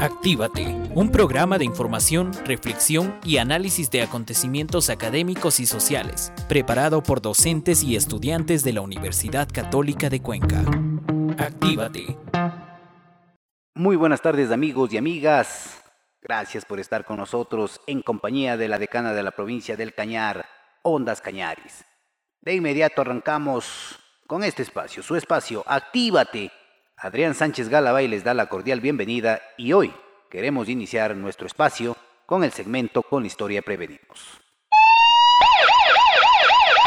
Actívate, un programa de información, reflexión y análisis de acontecimientos académicos y sociales, preparado por docentes y estudiantes de la Universidad Católica de Cuenca. Actívate. Muy buenas tardes amigos y amigas. Gracias por estar con nosotros en compañía de la decana de la provincia del Cañar, Ondas Cañaris. De inmediato arrancamos con este espacio, su espacio, Actívate Adrián Sánchez Galabay les da la cordial bienvenida y hoy queremos iniciar nuestro espacio con el segmento Con la historia prevenimos.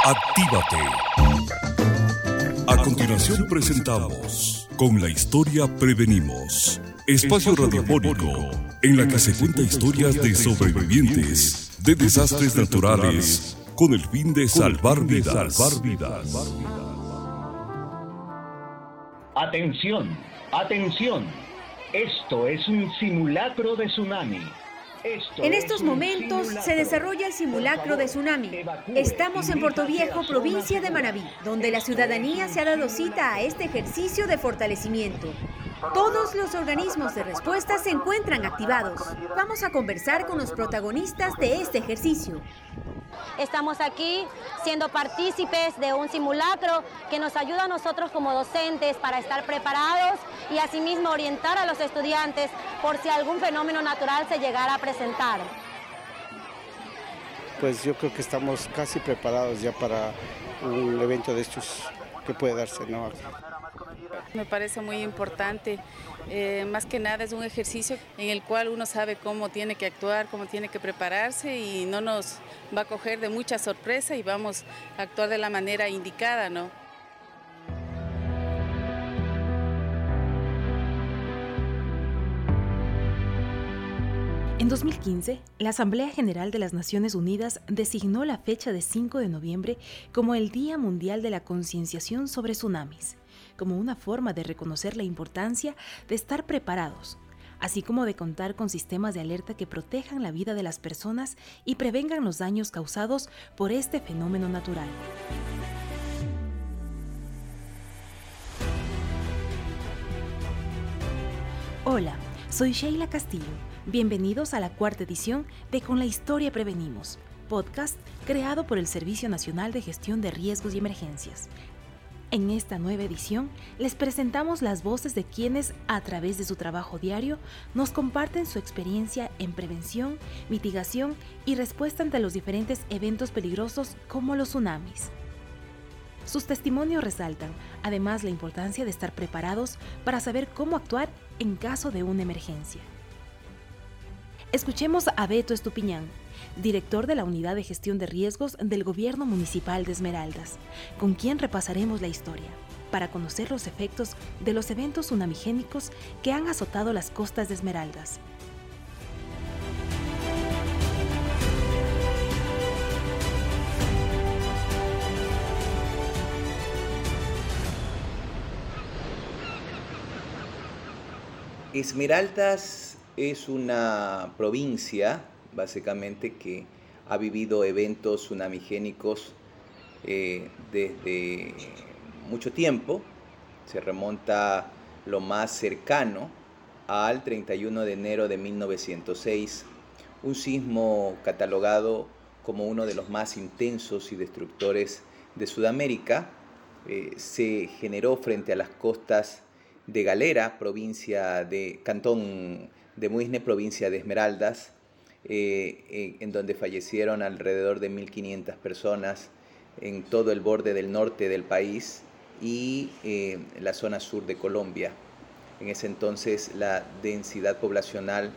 Actívate. A continuación presentamos Con la historia prevenimos. Espacio radiofónico en la que se cuenta historias de sobrevivientes de desastres naturales con el fin de salvar vidas. Salvar vidas. Atención, atención. Esto es un simulacro de tsunami. en estos momentos se desarrolla el simulacro de tsunami. Estamos en Puerto Viejo, provincia de Manabí, donde la ciudadanía se ha dado cita a este ejercicio de fortalecimiento. Todos los organismos de respuesta se encuentran activados. Vamos a conversar con los protagonistas de este ejercicio. Estamos aquí siendo partícipes de un simulacro que nos ayuda a nosotros como docentes para estar preparados y asimismo orientar a los estudiantes por si algún fenómeno natural se llegara a presentar. Pues yo creo que estamos casi preparados ya para un evento de estos que puede darse. ¿no? Me parece muy importante. Eh, más que nada es un ejercicio en el cual uno sabe cómo tiene que actuar, cómo tiene que prepararse y no nos va a coger de mucha sorpresa y vamos a actuar de la manera indicada, ¿no? En 2015, la Asamblea General de las Naciones Unidas designó la fecha de 5 de noviembre como el Día Mundial de la Concienciación sobre Tsunamis como una forma de reconocer la importancia de estar preparados, así como de contar con sistemas de alerta que protejan la vida de las personas y prevengan los daños causados por este fenómeno natural. Hola, soy Sheila Castillo. Bienvenidos a la cuarta edición de Con la Historia Prevenimos, podcast creado por el Servicio Nacional de Gestión de Riesgos y Emergencias, en esta nueva edición les presentamos las voces de quienes, a través de su trabajo diario, nos comparten su experiencia en prevención, mitigación y respuesta ante los diferentes eventos peligrosos como los tsunamis. Sus testimonios resaltan, además, la importancia de estar preparados para saber cómo actuar en caso de una emergencia. Escuchemos a Beto Estupiñán, director de la Unidad de Gestión de Riesgos del Gobierno Municipal de Esmeraldas, con quien repasaremos la historia para conocer los efectos de los eventos tsunamigénicos que han azotado las costas de Esmeraldas. Esmeraldas es una provincia básicamente que ha vivido eventos tsunamigénicos eh, desde mucho tiempo. Se remonta lo más cercano al 31 de enero de 1906, un sismo catalogado como uno de los más intensos y destructores de Sudamérica. Eh, se generó frente a las costas de Galera, provincia de Cantón de Muisne, provincia de Esmeraldas, eh, eh, en donde fallecieron alrededor de 1.500 personas en todo el borde del norte del país y eh, la zona sur de Colombia. En ese entonces la densidad poblacional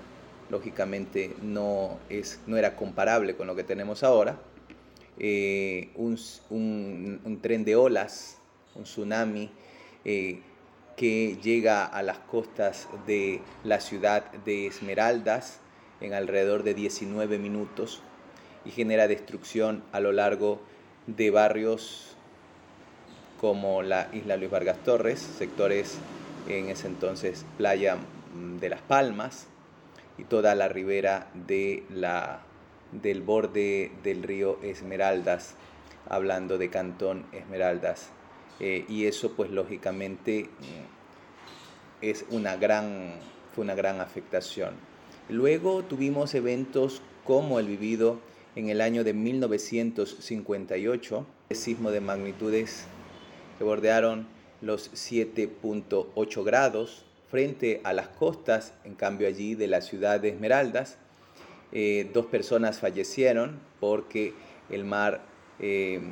lógicamente no, es, no era comparable con lo que tenemos ahora. un, un, tren de olas, un tsunami que llega a las costas de la ciudad de Esmeraldas, en alrededor de 19 minutos y genera destrucción a lo largo de barrios como la isla Luis Vargas Torres, sectores en ese entonces playa mm, de Las Palmas y toda la ribera de la, del borde del río Esmeraldas, hablando de Cantón Esmeraldas. Eh, y eso pues lógicamente mm, es una gran fue una gran afectación. Luego tuvimos eventos como el vivido en el año de 1958, el sismo de magnitudes que bordearon los 7.8 grados frente a las costas, en cambio allí de la ciudad de Esmeraldas. Eh, dos personas fallecieron porque el mar eh,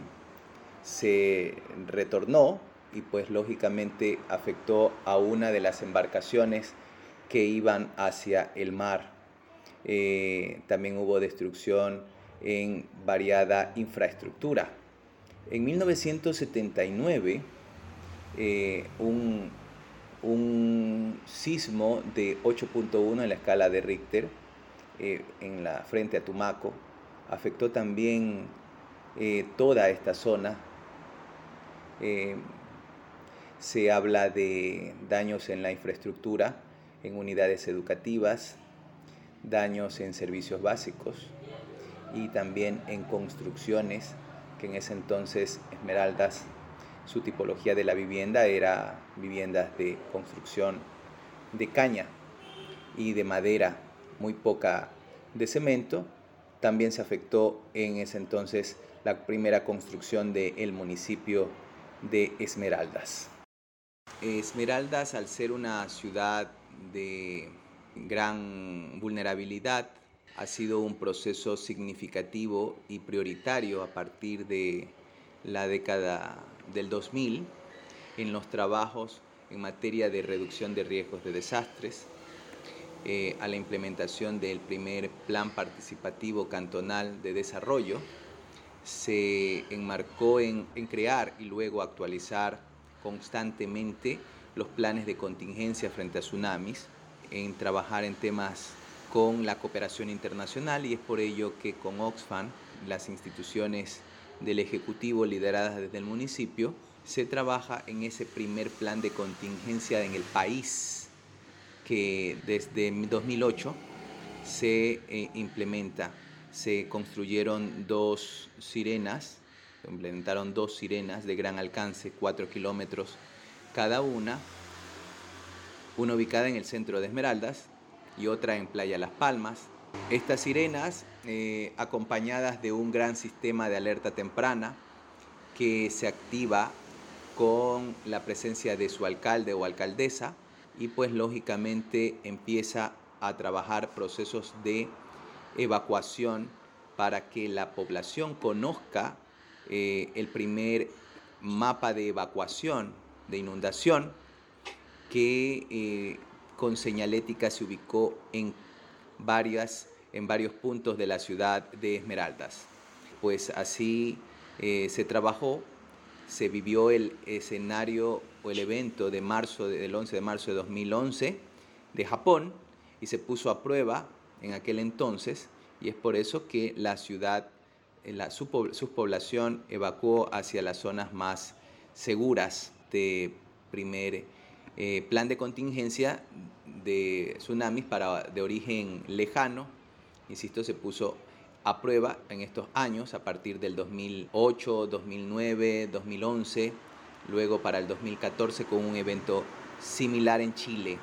se retornó y pues lógicamente afectó a una de las embarcaciones que iban hacia el mar. Eh, también hubo destrucción en variada infraestructura. En 1979, eh, un, un, sismo de 8.1 en la escala de Richter eh, en la frente a Tumaco afectó también toda esta zona se habla de daños en la infraestructura, en unidades educativas, daños en servicios básicos y también en construcciones, que en ese entonces Esmeraldas, su tipología de la vivienda era viviendas de construcción de caña y de madera, muy poca de cemento. También se afectó en ese entonces la primera construcción del municipio de Esmeraldas. Esmeraldas, al ser una ciudad de gran vulnerabilidad, ha sido un proceso significativo y prioritario a partir de la década del 2000 en los trabajos en materia de reducción de riesgos de desastres, eh, a la implementación del primer plan participativo cantonal de desarrollo, se enmarcó en crear y luego actualizar constantemente los planes de contingencia frente a tsunamis, en trabajar en temas con la cooperación internacional y es por ello que con Oxfam, las instituciones del Ejecutivo lideradas desde el municipio, se trabaja en ese primer plan de contingencia en el país que desde 2008 se eh, implementa. Se construyeron dos sirenas implementaron dos sirenas de gran alcance, 4 kilómetros cada una, una ubicada en el centro de Esmeraldas y otra en Playa Las Palmas. Estas sirenas, eh, acompañadas de un gran sistema de alerta temprana que se activa con la presencia de su alcalde o alcaldesa y pues lógicamente empieza a trabajar procesos de evacuación para que la población conozca eh, el primer mapa de evacuación de inundación que eh, con señalética se ubicó en, varias, en varios puntos de la ciudad de Esmeraldas. Pues así eh, se trabajó, se vivió el escenario o el evento de marzo, del 11 de marzo de 2011 de Japón y se puso a prueba en aquel entonces y es por eso que la ciudad la, su, población evacuó hacia las zonas más seguras de primer eh, plan de contingencia de tsunamis para, de origen lejano. Insisto, se puso a prueba en estos años, a partir del 2008, 2009, 2011, luego para el 2014 con un evento similar en Chile.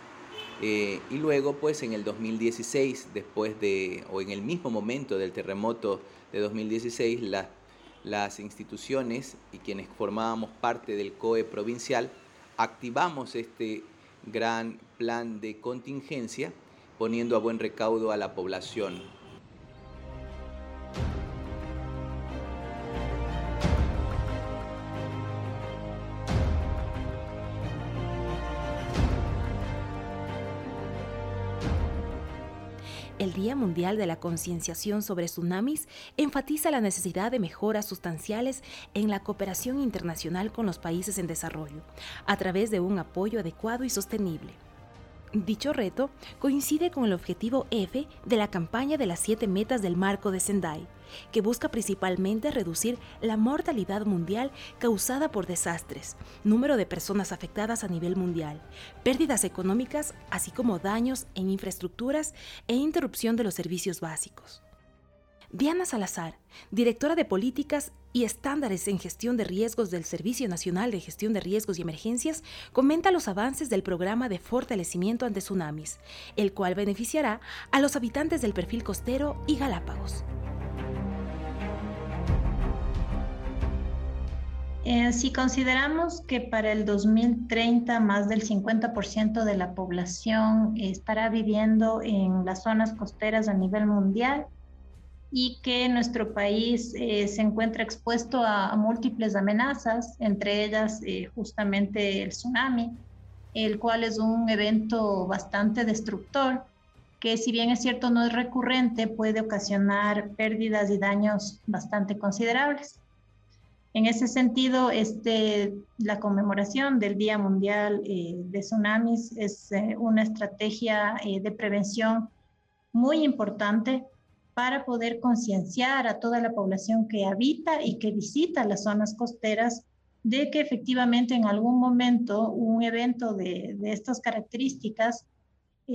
Eh, y luego, pues en el 2016, después de, o en el mismo momento del terremoto de 2016, las instituciones y quienes formábamos parte del COE provincial activamos este gran plan de contingencia poniendo a buen recaudo a la población Día Mundial de la Concienciación sobre Tsunamis enfatiza la necesidad de mejoras sustanciales en la cooperación internacional con los países en desarrollo, a través de un apoyo adecuado y sostenible. Dicho reto coincide con el objetivo F de la campaña de las siete metas del marco de Sendai, que busca principalmente reducir la mortalidad mundial causada por desastres, número de personas afectadas a nivel mundial, pérdidas económicas, así como daños en infraestructuras e interrupción de los servicios básicos. Diana Salazar, directora de Políticas y Estándares en Gestión de Riesgos del Servicio Nacional de Gestión de Riesgos y Emergencias, comenta los avances del programa de fortalecimiento ante tsunamis, el cual beneficiará a los habitantes del perfil costero y Galápagos. Eh, si consideramos que para el 2030 más del 50% de la población estará viviendo en las zonas costeras a nivel mundial y que nuestro país eh, se encuentra expuesto a, múltiples amenazas, entre ellas eh, justamente el tsunami, el cual es un evento bastante destructor que si bien es cierto no es recurrente, puede ocasionar pérdidas y daños bastante considerables. En ese sentido, este, la conmemoración del Día Mundial eh, de Tsunamis es una estrategia de prevención muy importante para poder concienciar a toda la población que habita y que visita las zonas costeras de que efectivamente en algún momento un evento de, estas características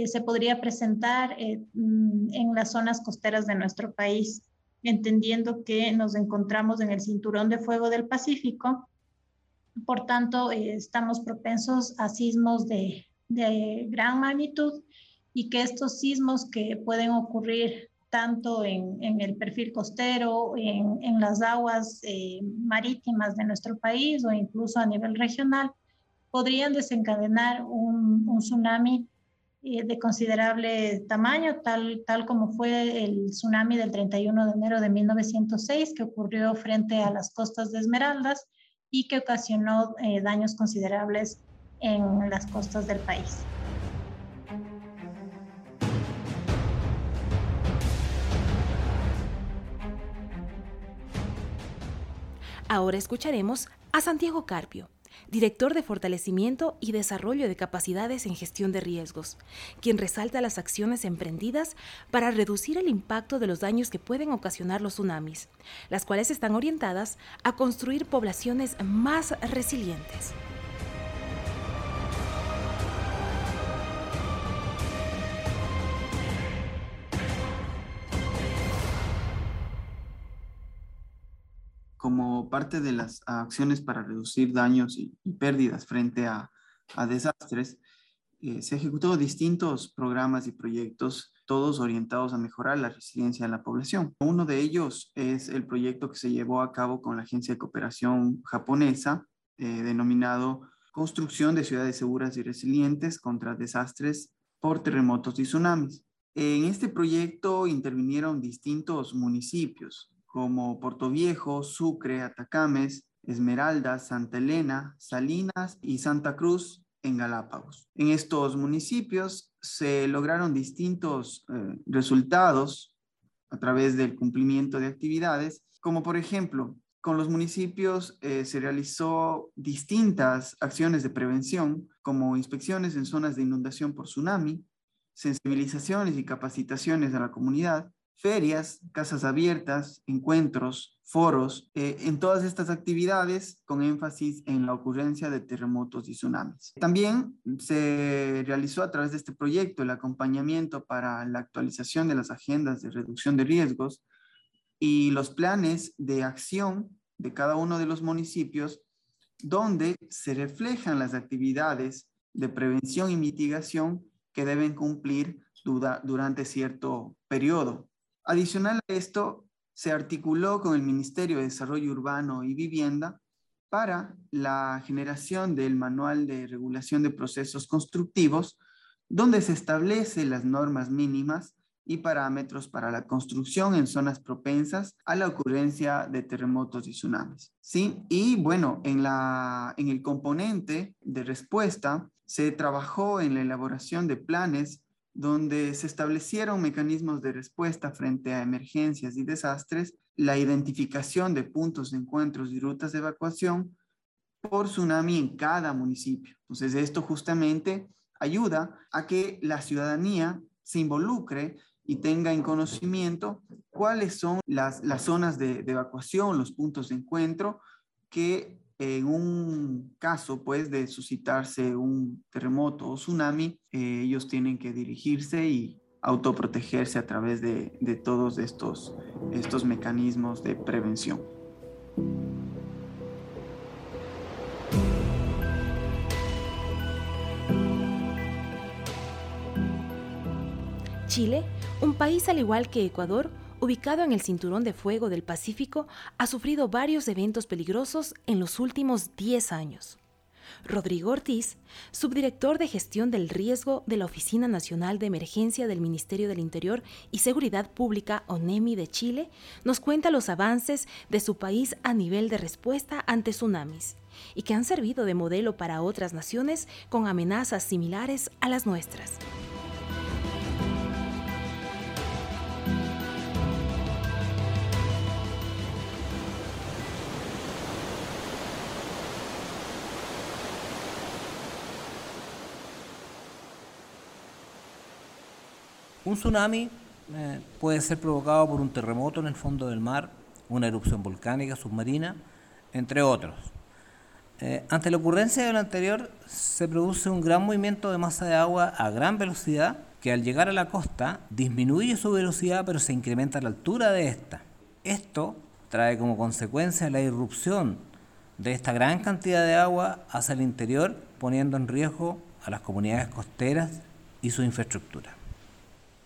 se podría presentar mm, en las zonas costeras de nuestro país entendiendo que nos encontramos en el cinturón de fuego del Pacífico. Por tanto, eh, estamos propensos a sismos de, gran magnitud y que estos sismos que pueden ocurrir tanto en, el perfil costero, en, en las aguas eh, marítimas de nuestro país o incluso a nivel regional, podrían desencadenar un, un tsunami eh, de considerable tamaño, tal, tal como fue el tsunami del 31 de enero de 1906 que ocurrió frente a las costas de Esmeraldas y que ocasionó eh, daños considerables en las costas del país. Ahora escucharemos a Santiago Carpio, director de Fortalecimiento y Desarrollo de Capacidades en Gestión de Riesgos, quien resalta las acciones emprendidas para reducir el impacto de los daños que pueden ocasionar los tsunamis, las cuales están orientadas a construir poblaciones más resilientes. Como parte de las acciones para reducir daños y, pérdidas frente a, desastres, eh, se ejecutó distintos programas y proyectos, todos orientados a mejorar la resiliencia de la población. Uno de ellos es el proyecto que se llevó a cabo con la Agencia de Cooperación japonesa, eh, denominado Construcción de Ciudades Seguras y Resilientes contra Desastres por Terremotos y Tsunamis. En este proyecto intervinieron distintos municipios, como Puerto Viejo, Sucre, Atacames, Esmeraldas, Santa Elena, Salinas y Santa Cruz en Galápagos. En estos municipios se lograron distintos eh, resultados a través del cumplimiento de actividades, como por ejemplo, con los municipios eh, se realizó distintas acciones de prevención, como inspecciones en zonas de inundación por tsunami, sensibilizaciones y capacitaciones a la comunidad, ferias, casas abiertas, encuentros, foros, eh, en todas estas actividades con énfasis en la ocurrencia de terremotos y tsunamis. También se realizó a través de este proyecto el acompañamiento para la actualización de las agendas de reducción de riesgos y los planes de acción de cada uno de los municipios donde se reflejan las actividades de prevención y mitigación que deben cumplir durante cierto periodo. Adicional a esto, se articuló con el Ministerio de Desarrollo Urbano y Vivienda para la generación del Manual de Regulación de Procesos Constructivos, donde se establecen las normas mínimas y parámetros para la construcción en zonas propensas a la ocurrencia de terremotos y tsunamis. ¿sí? Y bueno, en, la, en el componente de respuesta se trabajó en la elaboración de planes donde se establecieron mecanismos de respuesta frente a emergencias y desastres, la identificación de puntos de encuentros y rutas de evacuación por tsunami en cada municipio. Entonces, esto justamente ayuda a que la ciudadanía se involucre y tenga en conocimiento cuáles son las, zonas de, de evacuación, los puntos de encuentro que en un caso pues de suscitarse un terremoto o tsunami, eh, ellos tienen que dirigirse y autoprotegerse a través de, todos estos, estos mecanismos de prevención. Chile, un país al igual que Ecuador, ubicado en el cinturón de fuego del Pacífico, ha sufrido varios eventos peligrosos en los últimos 10 años. Rodrigo Ortiz, subdirector de gestión del riesgo de la Oficina Nacional de Emergencia del Ministerio del Interior y Seguridad Pública ONEMI de Chile, nos cuenta los avances de su país a nivel de respuesta ante tsunamis y que han servido de modelo para otras naciones con amenazas similares a las nuestras. Un tsunami eh, puede ser provocado por un terremoto en el fondo del mar, una erupción volcánica submarina, entre otros. Eh, ante la ocurrencia de lo anterior, se produce un gran movimiento de masa de agua a gran velocidad que al llegar a la costa disminuye su velocidad pero se incrementa la altura de esta. Esto trae como consecuencia la irrupción de esta gran cantidad de agua hacia el interior, poniendo en riesgo a las comunidades costeras y su infraestructura.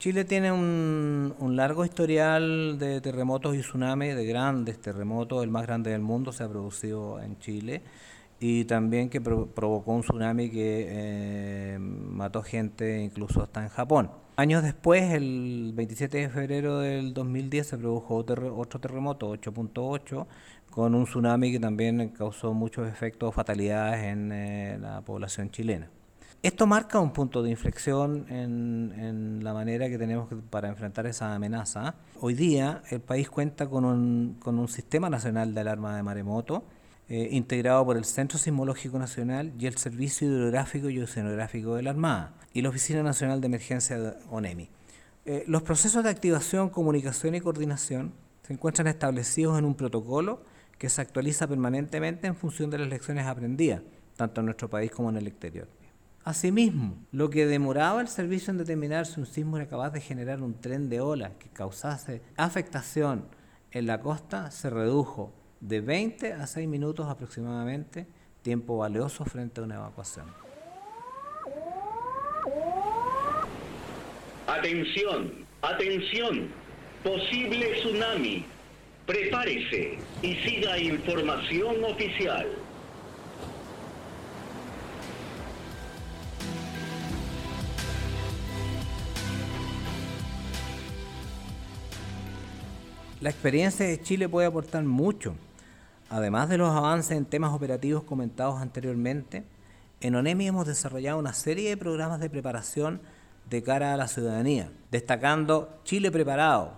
Chile tiene un, largo historial de terremotos y tsunamis, de grandes terremotos. El más grande del mundo se ha producido en Chile y también que provocó un tsunami que eh, mató gente incluso hasta en Japón. Años después, el 27 de febrero del 2010, se produjo otro, terremoto, 8.8, con un tsunami que también causó muchos efectos, fatalidades en eh, la población chilena. Esto marca un punto de inflexión en, la manera que tenemos para enfrentar esa amenaza. Hoy día el país cuenta con un, con un sistema nacional de alarma de maremoto eh, integrado por el Centro Sismológico Nacional y el Servicio Hidrográfico y Oceanográfico de la Armada y la Oficina Nacional de Emergencia ONEMI. Eh, los procesos de activación, comunicación y coordinación se encuentran establecidos en un protocolo que se actualiza permanentemente en función de las lecciones aprendidas, tanto en nuestro país como en el exterior. Asimismo, lo que demoraba el servicio en determinar si un sismo era capaz de generar un tren de olas que causase afectación en la costa se redujo de 20 a 6 minutos aproximadamente, tiempo valioso frente a una evacuación. Atención, atención, posible tsunami. Prepárese y siga información oficial. La experiencia de Chile puede aportar mucho. Además de los avances en temas operativos comentados anteriormente, en ONEMI hemos desarrollado una serie de programas de preparación de cara a la ciudadanía, destacando Chile Preparado,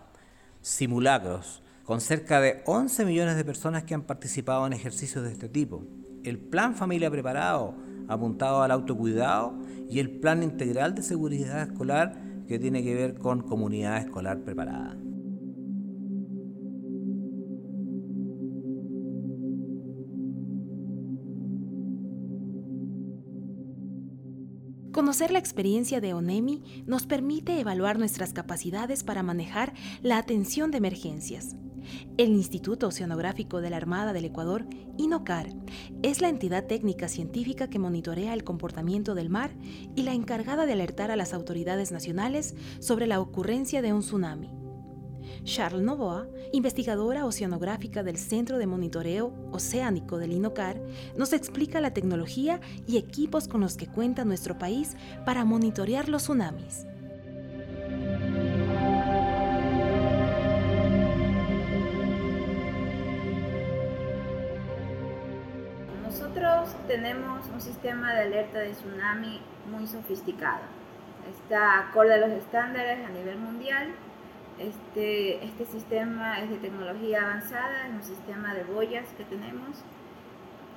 simulacros, con cerca de 11 millones de personas que han participado en ejercicios de este tipo, el Plan Familia Preparado, apuntado al autocuidado, y el Plan Integral de Seguridad Escolar, que tiene que ver con comunidad escolar preparada. Conocer la experiencia de ONEMI nos permite evaluar nuestras capacidades para manejar la atención de emergencias. El Instituto Oceanográfico de la Armada del Ecuador, INOCAR, es la entidad técnica científica que monitorea el comportamiento del mar y la encargada de alertar a las autoridades nacionales sobre la ocurrencia de un tsunami. Charles Novoa, investigadora oceanográfica del Centro de Monitoreo Oceánico del INOCAR, nos explica la tecnología y equipos con los que cuenta nuestro país para monitorear los tsunamis. Nosotros tenemos un sistema de alerta de tsunami muy sofisticado. Está acorde a los estándares a nivel mundial este, este sistema es de tecnología avanzada, es un sistema de boyas que tenemos.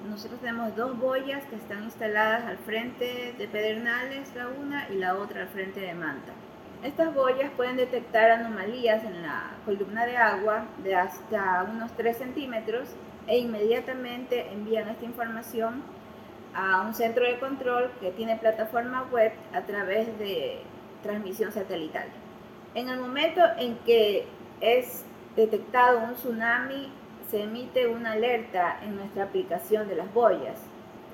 Nosotros tenemos dos boyas que están instaladas al frente de Pedernales, la una, y la otra al frente de Manta. Estas boyas pueden detectar anomalías en la columna de agua de hasta unos 3 centímetros e inmediatamente envían esta información a un centro de control que tiene plataforma web a través de transmisión satelital. En el momento en que es detectado un tsunami, se emite una alerta en nuestra aplicación de las boyas.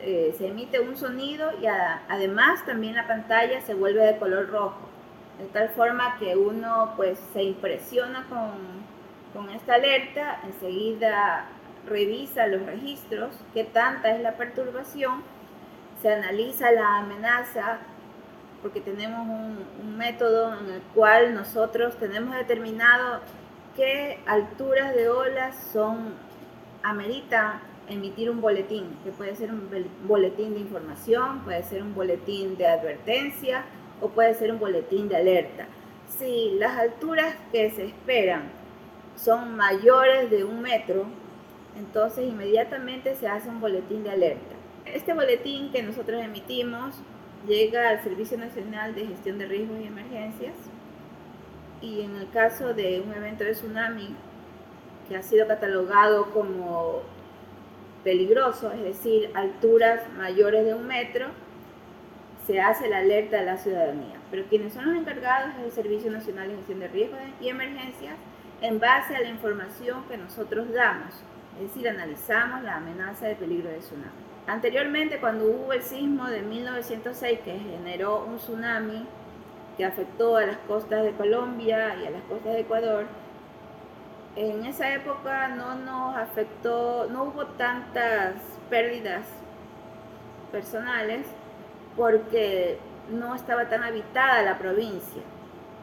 Eh, se emite un sonido y además también la pantalla se vuelve de color rojo, de tal forma que uno pues se impresiona con, con esta alerta, enseguida revisa los registros, qué tanta es la perturbación, se analiza la amenaza, porque tenemos un, un método en el cual nosotros tenemos determinado qué alturas de olas son amerita emitir un boletín, que puede ser un boletín de información, puede ser un boletín de advertencia o puede ser un boletín de alerta. Si las alturas que se esperan son mayores de un metro, entonces inmediatamente se hace un boletín de alerta. Este boletín que nosotros emitimos llega al Servicio Nacional de Gestión de Riesgos y Emergencias y en el caso de un evento de tsunami que ha sido catalogado como peligroso, es decir, alturas mayores de un metro, se hace la alerta a la ciudadanía. Pero quienes son los encargados es el Servicio Nacional de Gestión de Riesgos y Emergencias en base a la información que nosotros damos, es decir, analizamos la amenaza de peligro de tsunami. Anteriormente, cuando hubo el sismo de 1906 que generó un tsunami que afectó a las costas de Colombia y a las costas de Ecuador, en esa época no nos afectó, no hubo tantas pérdidas personales porque no estaba tan habitada la provincia.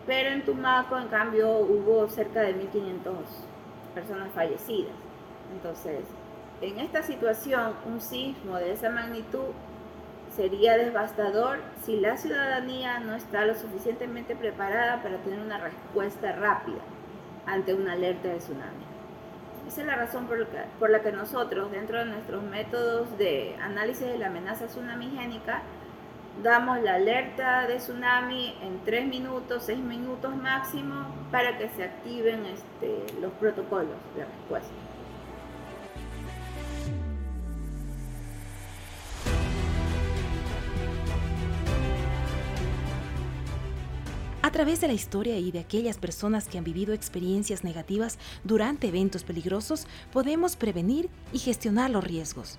Pero en Tumaco, en cambio, hubo cerca de 1.500 personas fallecidas. Entonces, en esta situación, un sismo de esa magnitud sería devastador si la ciudadanía no está lo suficientemente preparada para tener una respuesta rápida ante una alerta de tsunami. Esa es la razón por la, que, por la que nosotros, dentro de nuestros métodos de análisis de la amenaza tsunamigénica, damos la alerta de tsunami en 3 minutos, 6 minutos máximo, para que se activen este, los protocolos de respuesta. Través de la historia y de aquellas personas que han vivido experiencias negativas durante eventos peligrosos, podemos prevenir y gestionar los riesgos.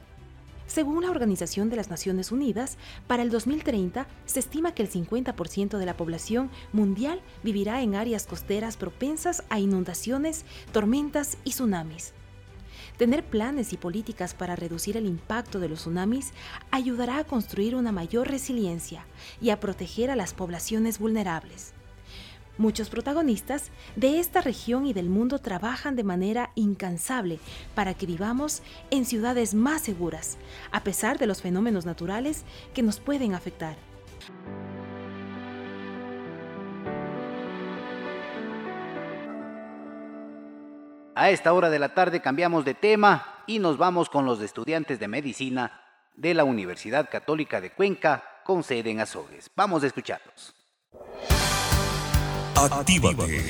Según la Organización de las Naciones Unidas, para el 2030 se estima que el 50% de la población mundial vivirá en áreas costeras propensas a inundaciones, tormentas y tsunamis. Tener planes y políticas para reducir el impacto de los tsunamis ayudará a construir una mayor resiliencia y a proteger a las poblaciones vulnerables. Muchos protagonistas de esta región y del mundo trabajan de manera incansable para que vivamos en ciudades más seguras, a pesar de los fenómenos naturales que nos pueden afectar. A esta hora de la tarde cambiamos de tema y nos vamos con los estudiantes de medicina de la Universidad Católica de Cuenca con sede en Azogues. Vamos a escucharlos. Actívate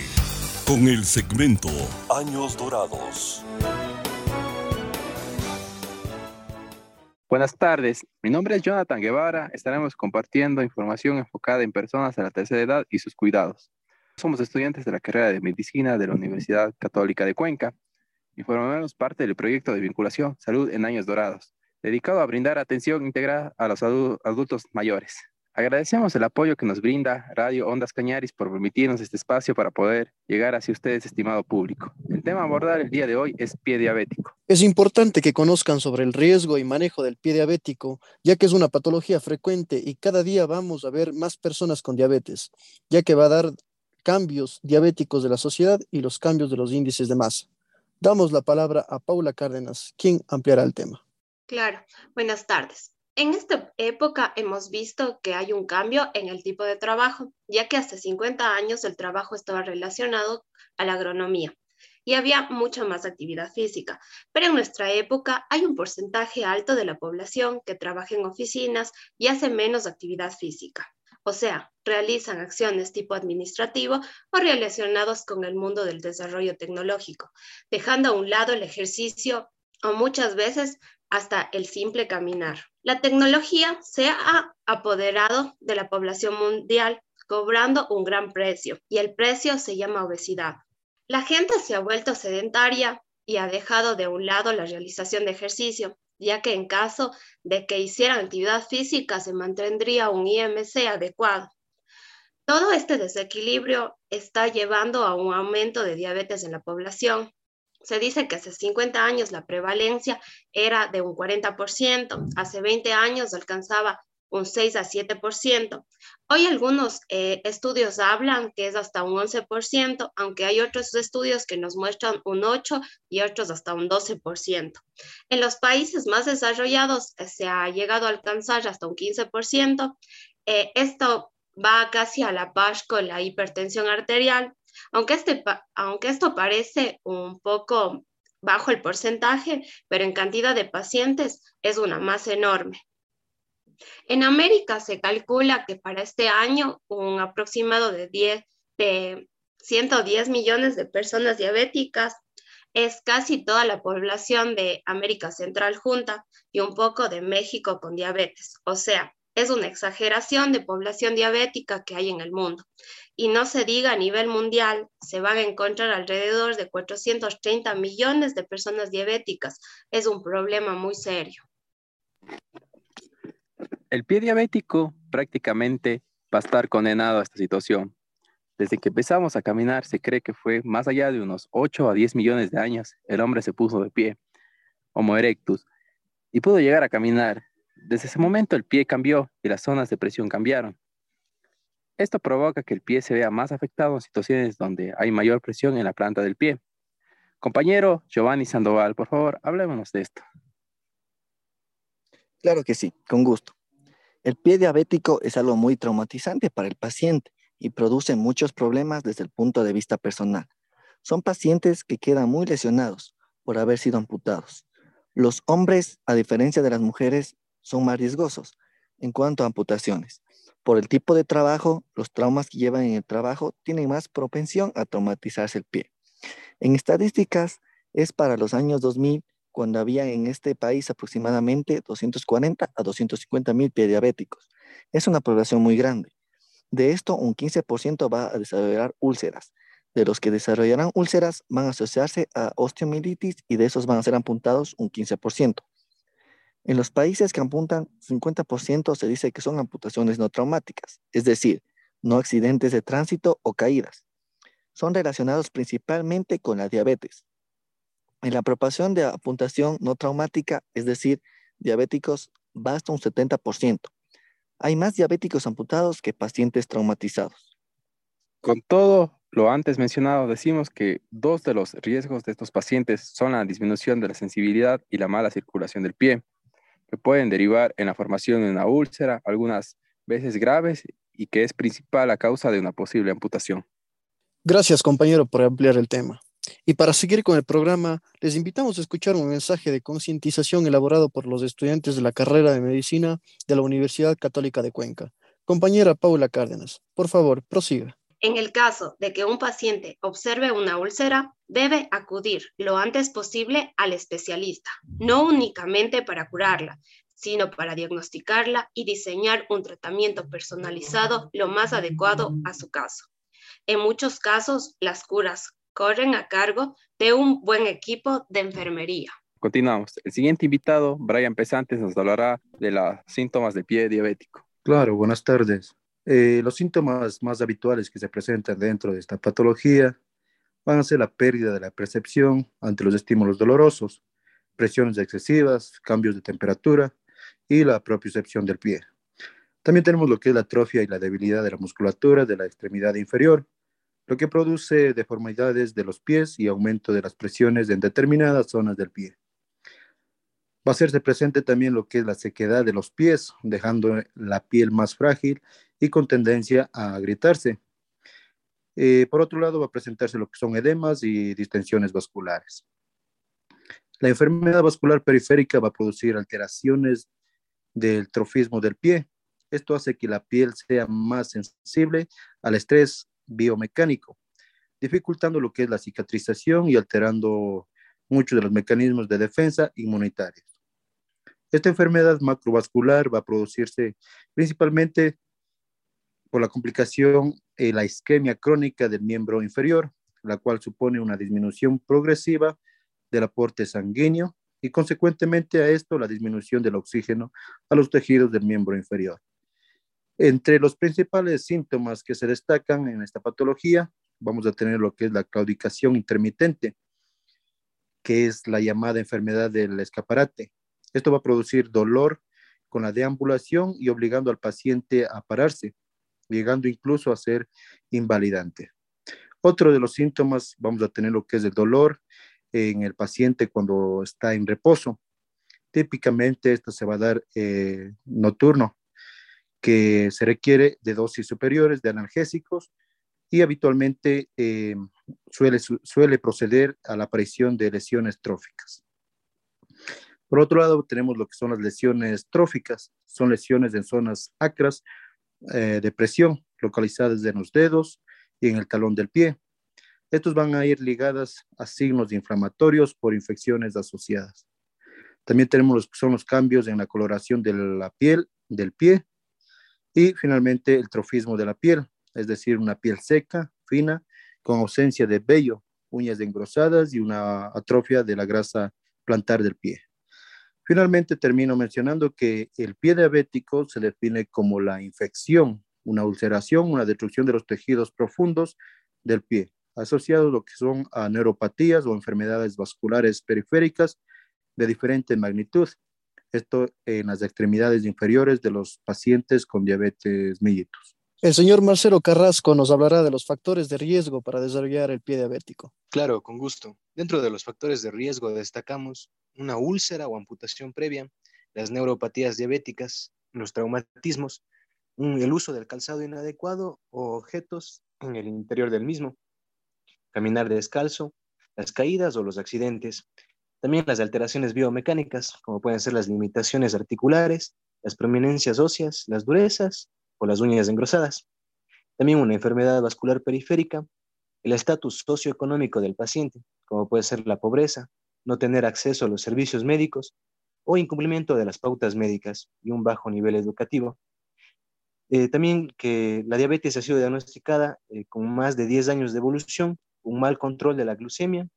con el segmento Años Dorados. Buenas tardes, mi nombre es Jonathan Guevara. Estaremos compartiendo información enfocada en personas a la tercera edad y sus cuidados. Somos estudiantes de la carrera de medicina de la Universidad Católica de Cuenca y formamos parte del proyecto de vinculación Salud en Años Dorados, dedicado a brindar atención integral a los adultos mayores. Agradecemos el apoyo que nos brinda Radio Ondas Cañaris por permitirnos este espacio para poder llegar hacia ustedes, estimado público. El tema a abordar el día de hoy es pie diabético. Es importante que conozcan sobre el riesgo y manejo del pie diabético, ya que es una patología frecuente y cada día vamos a ver más personas con diabetes, ya que va a dar cambios diabéticos de la sociedad y los cambios de los índices de masa. Damos la palabra a Paula Cárdenas, quien ampliará el tema. Claro, buenas tardes. En esta época hemos visto que hay un cambio en el tipo de trabajo, ya que hace 50 años el trabajo estaba relacionado a la agronomía y había mucha más actividad física. Pero en nuestra época hay un porcentaje alto de la población que trabaja en oficinas y hace menos actividad física. O sea, realizan acciones tipo administrativo o relacionados con el mundo del desarrollo tecnológico, dejando a un lado el ejercicio o muchas veces hasta el simple caminar. La tecnología se ha apoderado de la población mundial cobrando un gran precio, y el precio se llama obesidad. La gente se ha vuelto sedentaria y ha dejado de un lado la realización de ejercicio, ya que en caso de que hicieran actividad física se mantendría un IMC adecuado. Todo este desequilibrio está llevando a un aumento de diabetes en la población. Se dice que hace 50 años la prevalencia era de un 40%, hace 20 años alcanzaba un 6 a 7%. Hoy algunos eh, estudios hablan que es hasta un 11%, aunque hay otros estudios que nos muestran un 8 y otros hasta un 12%. En los países más desarrollados eh, se ha llegado a alcanzar hasta un 15%. Eh, esto va casi a la par con la hipertensión arterial, aunque, este, aunque esto parece un poco bajo el porcentaje, pero en cantidad de pacientes es una más enorme. En América se calcula que para este año un aproximado de, 10, de 110 millones de personas diabéticas es casi toda la población de América Central junta y un poco de México con diabetes. O sea, es una exageración de población diabética que hay en el mundo. Y no se diga a nivel mundial, se van a encontrar alrededor de 430 millones de personas diabéticas. Es un problema muy serio. El pie diabético prácticamente va a estar condenado a esta situación. Desde que empezamos a caminar, se cree que fue más allá de unos 8 a 10 millones de años, el hombre se puso de pie, Homo erectus, y pudo llegar a caminar. Desde ese momento el pie cambió y las zonas de presión cambiaron. Esto provoca que el pie se vea más afectado en situaciones donde hay mayor presión en la planta del pie. Compañero Giovanni Sandoval, por favor, de esto. Claro que sí, con gusto. El pie diabético es algo muy traumatizante para el paciente y produce muchos problemas desde el punto de vista personal. Son pacientes que quedan muy lesionados por haber sido amputados. Los hombres, a diferencia de las mujeres, son más riesgosos en cuanto a amputaciones. Por el tipo de trabajo, los traumas que llevan en el trabajo tienen más propensión a traumatizarse el pie. En estadísticas, es para los años 2000 cuando había en este país aproximadamente 240 a 250 mil diabéticos. Es una población muy grande. De esto, un 15% va a desarrollar úlceras. De los que desarrollarán úlceras van a asociarse a osteomielitis y de esos van a ser amputados un 15%. En los países que apuntan 50% se dice que son amputaciones no traumáticas, es decir, no accidentes de tránsito o caídas. Son relacionados principalmente con la diabetes, en la proporción de apuntación no traumática, es decir, diabéticos, basta un 70%. Hay más diabéticos amputados que pacientes traumatizados. Con todo lo antes mencionado, decimos que dos de los riesgos de estos pacientes son la disminución de la sensibilidad y la mala circulación del pie, que pueden derivar en la formación de una úlcera, algunas veces graves, y que es principal a causa de una posible amputación. Gracias, compañero, por ampliar el tema. Y para seguir con el programa, les invitamos a escuchar un mensaje de concientización elaborado por los estudiantes de la carrera de medicina de la Universidad Católica de Cuenca. Compañera Paula Cárdenas, por favor, prosiga. En el caso de que un paciente observe una úlcera, debe acudir lo antes posible al especialista, no únicamente para curarla, sino para diagnosticarla y diseñar un tratamiento personalizado lo más adecuado a su caso. En muchos casos, las curas corren a cargo de un buen equipo de enfermería. Continuamos. El siguiente invitado, Brian Pesantes, nos hablará de los síntomas de pie diabético. Claro, buenas tardes. Eh, los síntomas más habituales que se presentan dentro de esta patología van a ser la pérdida de la percepción ante los estímulos dolorosos, presiones excesivas, cambios de temperatura y la propiocepción del pie. También tenemos lo que es la atrofia y la debilidad de la musculatura de la extremidad inferior, lo que produce deformidades de los pies y aumento de las presiones en determinadas zonas del pie. Va a hacerse presente también lo que es la sequedad de los pies, dejando la piel más frágil y con tendencia a agrietarse. Eh, por otro lado, va a presentarse lo que son edemas y distensiones vasculares. La enfermedad vascular periférica va a producir alteraciones del trofismo del pie. Esto hace que la piel sea más sensible al estrés biomecánico, dificultando lo que es la cicatrización y alterando muchos de los mecanismos de defensa inmunitarios. Esta enfermedad macrovascular va a producirse principalmente por la complicación, eh, la isquemia crónica del miembro inferior, la cual supone una disminución progresiva del aporte sanguíneo y consecuentemente a esto la disminución del oxígeno a los tejidos del miembro inferior. Entre los principales síntomas que se destacan en esta patología, vamos a tener lo que es la claudicación intermitente, que es la llamada enfermedad del escaparate. Esto va a producir dolor con la deambulación y obligando al paciente a pararse, llegando incluso a ser invalidante. Otro de los síntomas, vamos a tener lo que es el dolor en el paciente cuando está en reposo. Típicamente esto se va a dar eh, nocturno, que se requiere de dosis superiores de analgésicos y habitualmente eh, suele, suele proceder a la aparición de lesiones tróficas. Por otro lado, tenemos lo que son las lesiones tróficas, son lesiones en zonas acras eh, de presión localizadas en los dedos y en el talón del pie. Estos van a ir ligadas a signos inflamatorios por infecciones asociadas. También tenemos los, son los cambios en la coloración de la piel del pie y finalmente el trofismo de la piel, es decir, una piel seca, fina, con ausencia de vello, uñas engrosadas y una atrofia de la grasa plantar del pie. Finalmente termino mencionando que el pie diabético se define como la infección, una ulceración, una destrucción de los tejidos profundos del pie, asociado a lo que son a neuropatías o enfermedades vasculares periféricas de diferente magnitud. Esto en las extremidades inferiores de los pacientes con diabetes mellitus. El señor Marcelo Carrasco nos hablará de los factores de riesgo para desarrollar el pie diabético. Claro, con gusto. Dentro de los factores de riesgo destacamos una úlcera o amputación previa, las neuropatías diabéticas, los traumatismos, el uso del calzado inadecuado o objetos en el interior del mismo, caminar descalzo, las caídas o los accidentes, también las alteraciones biomecánicas, como pueden ser las limitaciones articulares, las prominencias óseas, las durezas o las uñas engrosadas. También una enfermedad vascular periférica, el estatus socioeconómico del paciente, como puede ser la pobreza, no tener acceso a los servicios médicos o incumplimiento de las pautas médicas y un bajo nivel educativo. Eh, también que la diabetes ha sido diagnosticada eh, con más de 10 años de evolución, un mal control de la glucemia,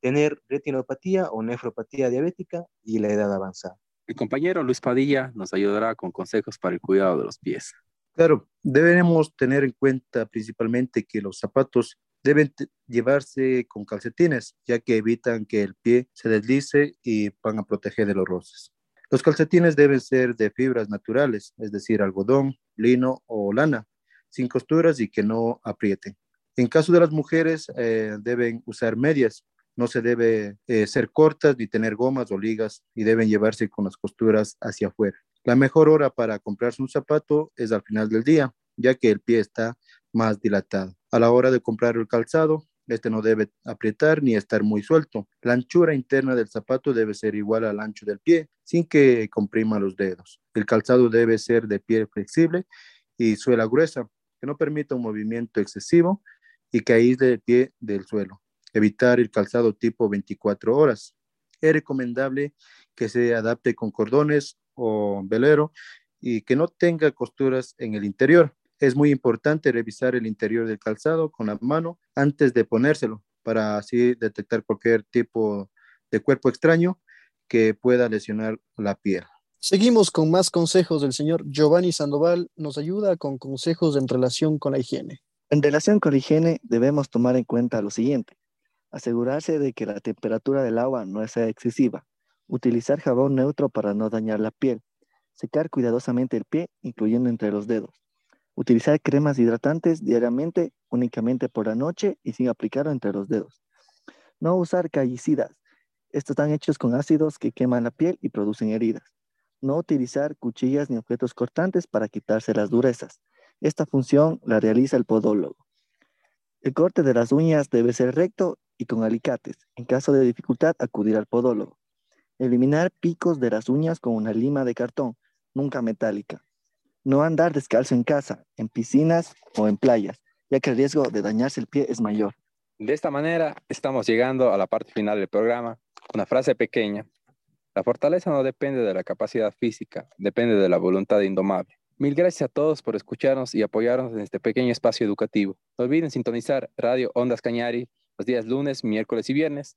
tener retinopatía o nefropatía diabética y la edad avanzada. El compañero Luis Padilla nos ayudará con consejos para el cuidado de los pies. Claro, debemos tener en cuenta principalmente que los zapatos deben llevarse con calcetines, ya que evitan que el pie se deslice y van a proteger de los roces. Los calcetines deben ser de fibras naturales, es decir, algodón, lino o lana, sin costuras y que no aprieten. En caso de las mujeres, eh, deben usar medias. No se debe eh, ser cortas ni tener gomas o ligas y deben llevarse con las costuras hacia afuera. La mejor hora para comprarse un zapato es al final del día, ya que el pie está más dilatado. A la hora de comprar el calzado, este no debe aprietar ni estar muy suelto. La anchura interna del zapato debe ser igual al ancho del pie, sin que comprima los dedos. El calzado debe ser de piel flexible y suela gruesa, que no permita un movimiento excesivo y que aísle el pie del suelo. Evitar el calzado tipo 24 horas. Es recomendable que se adapte con cordones o velero y que no tenga costuras en el interior. Es muy importante revisar el interior del calzado con la mano antes de ponérselo para así detectar cualquier tipo de cuerpo extraño que pueda lesionar la piel. Seguimos con más consejos del señor Giovanni Sandoval. Nos ayuda con consejos en relación con la higiene. En relación con la higiene debemos tomar en cuenta lo siguiente. Asegurarse de que la temperatura del agua no sea excesiva. Utilizar jabón neutro para no dañar la piel. Secar cuidadosamente el pie, incluyendo entre los dedos. Utilizar cremas hidratantes diariamente, únicamente por la noche y sin aplicarlo entre los dedos. No usar callicidas. Estos están hechos con ácidos que queman la piel y producen heridas. No utilizar cuchillas ni objetos cortantes para quitarse las durezas. Esta función la realiza el podólogo. El corte de las uñas debe ser recto y con alicates. En caso de dificultad, acudir al podólogo. Eliminar picos de las uñas con una lima de cartón, nunca metálica. No andar descalzo en casa, en piscinas o en playas, ya que el riesgo de dañarse el pie es mayor. De esta manera, estamos llegando a la parte final del programa. Una frase pequeña. La fortaleza no depende de la capacidad física, depende de la voluntad indomable. Mil gracias a todos por escucharnos y apoyarnos en este pequeño espacio educativo. No olviden sintonizar Radio Ondas Cañari los días lunes, miércoles y viernes.